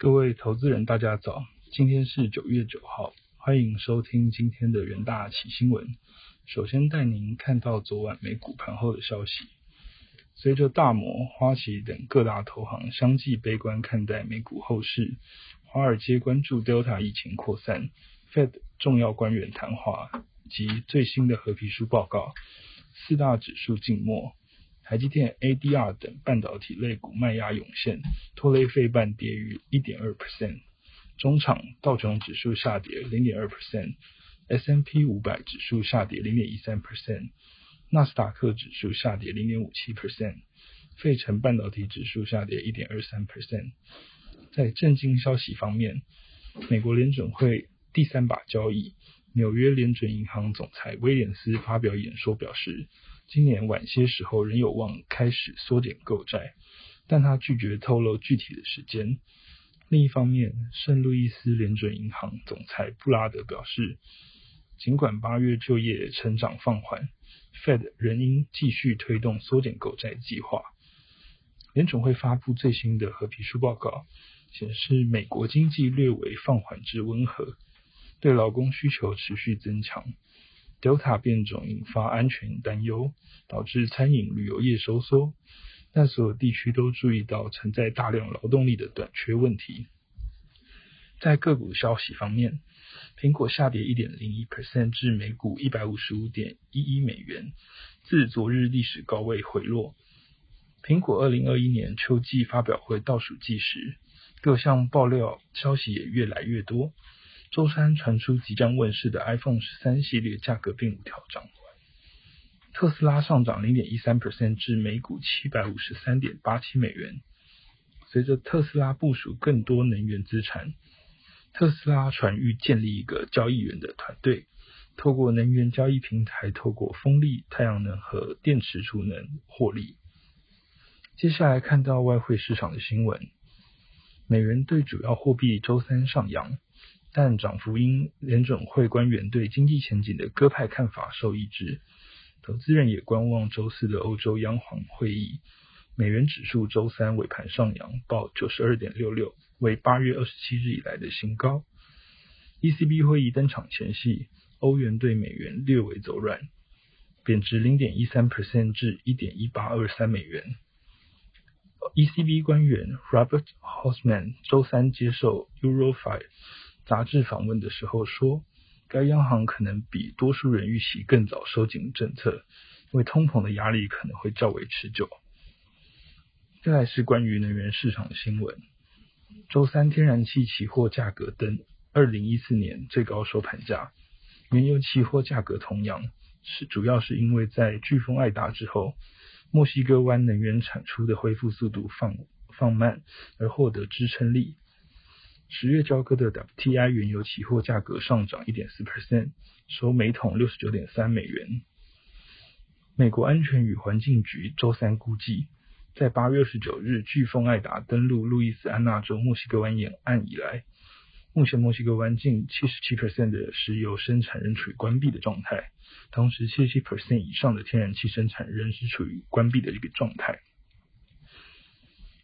各位投资人，大家早！今天是九月九号，欢迎收听今天的元大起新闻。首先带您看到昨晚美股盘后的消息。随着大摩、花旗等各大投行相继悲观看待美股后市，华尔街关注 Delta 疫情扩散、Fed 重要官员谈话及最新的合皮书报告，四大指数静默。台积电、ADR 等半导体类股卖压涌现，拖累费半跌逾一点二 percent。中场道琼指数下跌零点二 percent，S&P 五百指数下跌零点一三 percent，纳斯达克指数下跌零点五七 percent，费城半导体指数下跌一点二三 percent。在震惊消息方面，美国联准会第三把交易，纽约联准银行总裁威廉斯发表演说表示。今年晚些时候仍有望开始缩减购债，但他拒绝透露具体的时间。另一方面，圣路易斯联准银行总裁布拉德表示，尽管八月就业成长放缓，Fed 仍应继续推动缩减购债计划。联准会发布最新的合皮书报告，显示美国经济略为放缓至温和，对劳工需求持续增强。Delta 变种引发安全担忧，导致餐饮旅游业收缩，但所有地区都注意到存在大量劳动力的短缺问题。在个股消息方面，苹果下跌一点零一至每股一百五十五点一一美元，自昨日历史高位回落。苹果二零二一年秋季发表会倒数计时，各项爆料消息也越来越多。周三传出即将问世的 iPhone 十三系列价格并无调整。特斯拉上涨零点一三 percent 至每股七百五十三点八七美元。随着特斯拉部署更多能源资产，特斯拉传欲建立一个交易员的团队，透过能源交易平台，透过风力、太阳能和电池储能获利。接下来看到外汇市场的新闻，美元对主要货币周三上扬。但涨幅因联准会官员对经济前景的鸽派看法受抑制，投资人也观望周四的欧洲央行会议。美元指数周三尾盘上扬，报九十二点六六，为八月二十七日以来的新高。ECB 会议登场前夕，欧元对美元略微走软，贬值零点一三 percent 至一点一八二三美元。ECB 官员 Robert Hosman 周三接受 Eurofire。杂志访问的时候说，该央行可能比多数人预期更早收紧政策，因为通膨的压力可能会较为持久。再来是关于能源市场的新闻，周三天然气期货价格登二零一四年最高收盘价，原油期货价格同样是主要是因为在飓风艾达之后，墨西哥湾能源产出的恢复速度放放慢而获得支撑力。十月交割的 WTI 原油期货价格上涨一点四 percent，收每桶六十九点三美元。美国安全与环境局周三估计，在八月二十九日飓风艾达登陆路易斯安那州墨西哥湾沿岸以来，目前墨西哥湾近七十七 percent 的石油生产仍处于关闭的状态，同时七十七 percent 以上的天然气生产仍是处于关闭的一个状态。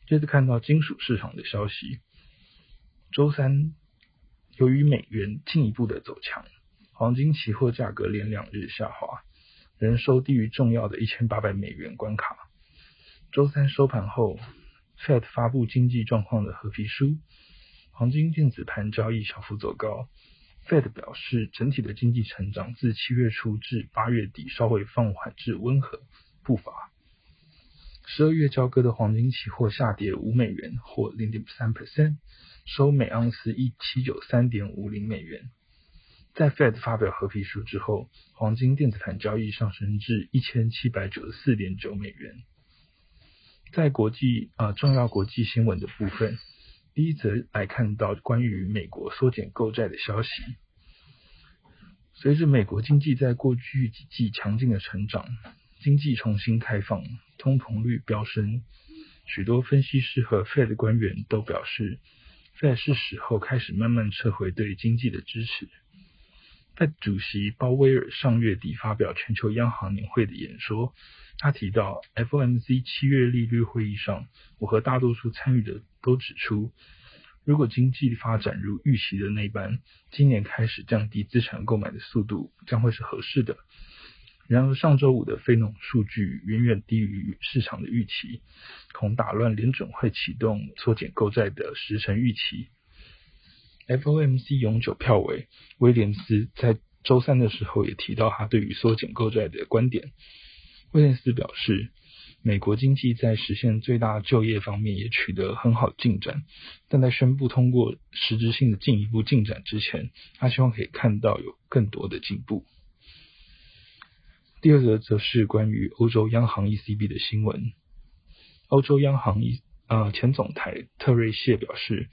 接着看到金属市场的消息。周三，由于美元进一步的走强，黄金期货价格连两日下滑，仍收低于重要的一千八百美元关卡。周三收盘后，Fed 发布经济状况的合皮书，黄金电子盘交易小幅走高。Fed 表示，整体的经济成长自七月初至八月底稍微放缓至温和步伐。十二月交割的黄金期货下跌五美元，或零点三 percent。收每盎司一七九三点五零美元。在 Fed 发表合皮书之后，黄金电子盘交易上升至一千七百九十四点九美元。在国际啊重要国际新闻的部分，第一则来看到关于美国缩减购债的消息。随着美国经济在过去几季强劲的成长，经济重新开放，通膨率飙升，许多分析师和 Fed 官员都表示。在是时候开始慢慢撤回对经济的支持。在主席鲍威尔上月底发表全球央行年会的演说，他提到 FOMC 七月利率会议上，我和大多数参与的都指出，如果经济发展如预期的那般，今年开始降低资产购买的速度将会是合适的。然而，上周五的非农数据远远低于市场的预期，恐打乱联准会启动缩减购债的时程预期。FOMC 永久票委威廉斯在周三的时候也提到他对于缩减购债的观点。威廉斯表示，美国经济在实现最大就业方面也取得很好进展，但在宣布通过实质性的进一步进展之前，他希望可以看到有更多的进步。第二个则是关于欧洲央行 ECB 的新闻。欧洲央行一呃前总裁特瑞谢表示，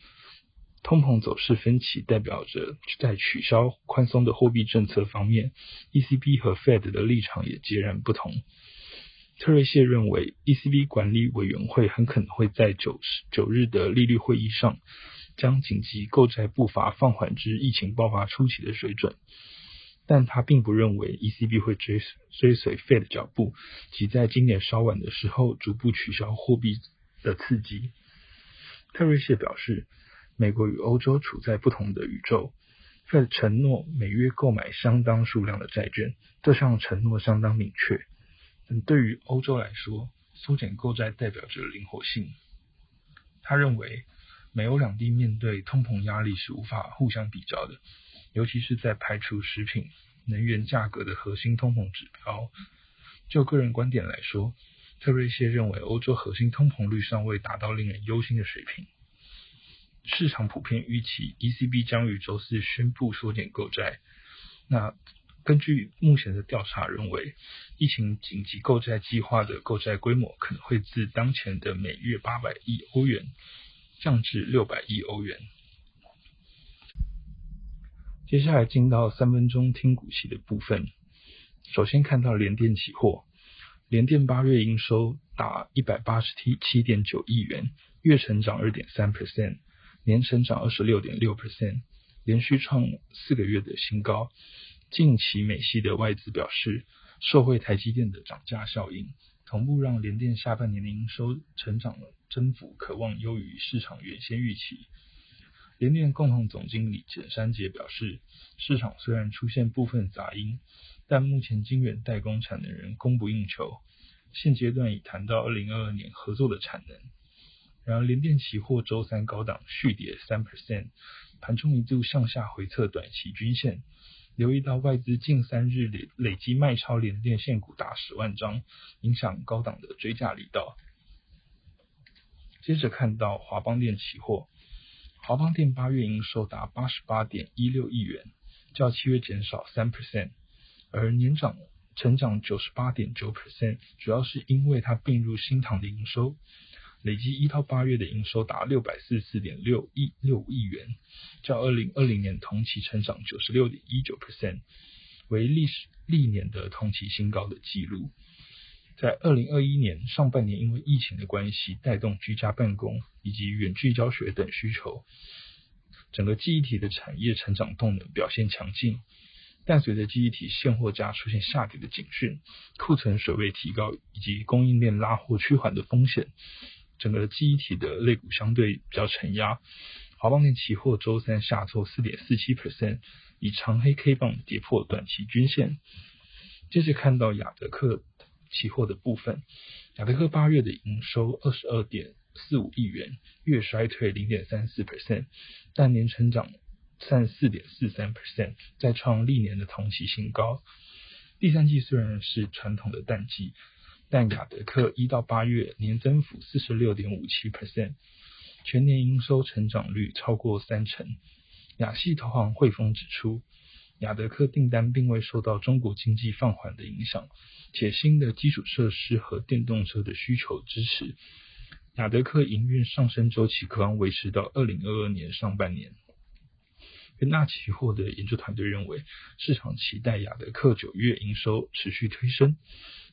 通膨走势分歧代表着在取消宽松的货币政策方面，ECB 和 Fed 的立场也截然不同。特瑞谢认为，ECB 管理委员会很可能会在九十九日的利率会议上，将紧急购债步伐放缓至疫情爆发初期的水准。但他并不认为 ECB 会追追随 Fed 脚步，即在今年稍晚的时候逐步取消货币的刺激。特瑞谢表示，美国与欧洲处在不同的宇宙。Fed 承诺每月购买相当数量的债券，这项承诺相当明确。但对于欧洲来说，缩减购债代表着灵活性。他认为，美欧两地面对通膨压力是无法互相比较的。尤其是在排除食品、能源价格的核心通膨指标。就个人观点来说，特瑞谢认为欧洲核心通膨率尚未达到令人忧心的水平。市场普遍预期 ECB 将于周四宣布缩减购债。那根据目前的调查认为，疫情紧急购债计划的购债规模可能会自当前的每月八百亿欧元降至六百亿欧元。接下来进到三分钟听股息的部分。首先看到联电期货，联电八月营收达一百八十七七点九亿元，月成长二点三 percent，年成长二十六点六 percent，连续创四个月的新高。近期美系的外资表示，受惠台积电的涨价效应，同步让联电下半年的营收成长了增幅可望优于市场原先预期。联电共同总经理简山杰表示，市场虽然出现部分杂音，但目前晶圆代工产能仍供不应求。现阶段已谈到二零二二年合作的产能。然而，联电期货周三高档续跌三 percent，盘中一度向下回测短期均线。留意到外资近三日累累计卖超联电现股达十万张，影响高档的追价力道。接着看到华邦电期货。华邦电八月营收达八十八点一六亿元，较七月减少三 percent，而年涨成长九十八点九 percent，主要是因为它并入新唐的营收，累计一到八月的营收达六百四十四点六亿六亿元，较二零二零年同期成长九十六点一九 percent，为历史历年的同期新高的纪录。在二零二一年上半年，因为疫情的关系，带动居家办公以及远距教学等需求，整个记忆体的产业成长动能表现强劲。但随着记忆体现货价出现下跌的警讯，库存水位提高以及供应链拉货趋缓的风险，整个记忆体的类股相对比较承压。华邦电期货周三下挫四点四七 percent，以长黑 K 棒跌破短期均线。接着看到亚德克。期货的部分，雅德克八月的营收二十二点四五亿元，月衰退零点三四 percent，但年成长三十四点四三 percent，再创历年的同期新高。第三季虽然是传统的淡季，但雅德克一到八月年增幅四十六点五七 percent，全年营收成长率超过三成。亚系投行汇丰指出。雅德克订单并未受到中国经济放缓的影响，且新的基础设施和电动车的需求支持，雅德克营运上升周期可望维持到二零二二年上半年。元大期货的研究团队认为，市场期待雅德克九月营收持续推升，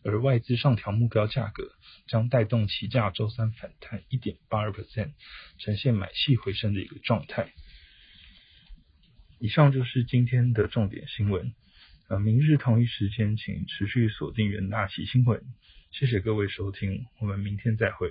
而外资上调目标价格，将带动期价周三反弹一点八二 percent，呈现买气回升的一个状态。以上就是今天的重点新闻。呃，明日同一时间，请持续锁定元大旗新闻。谢谢各位收听，我们明天再会。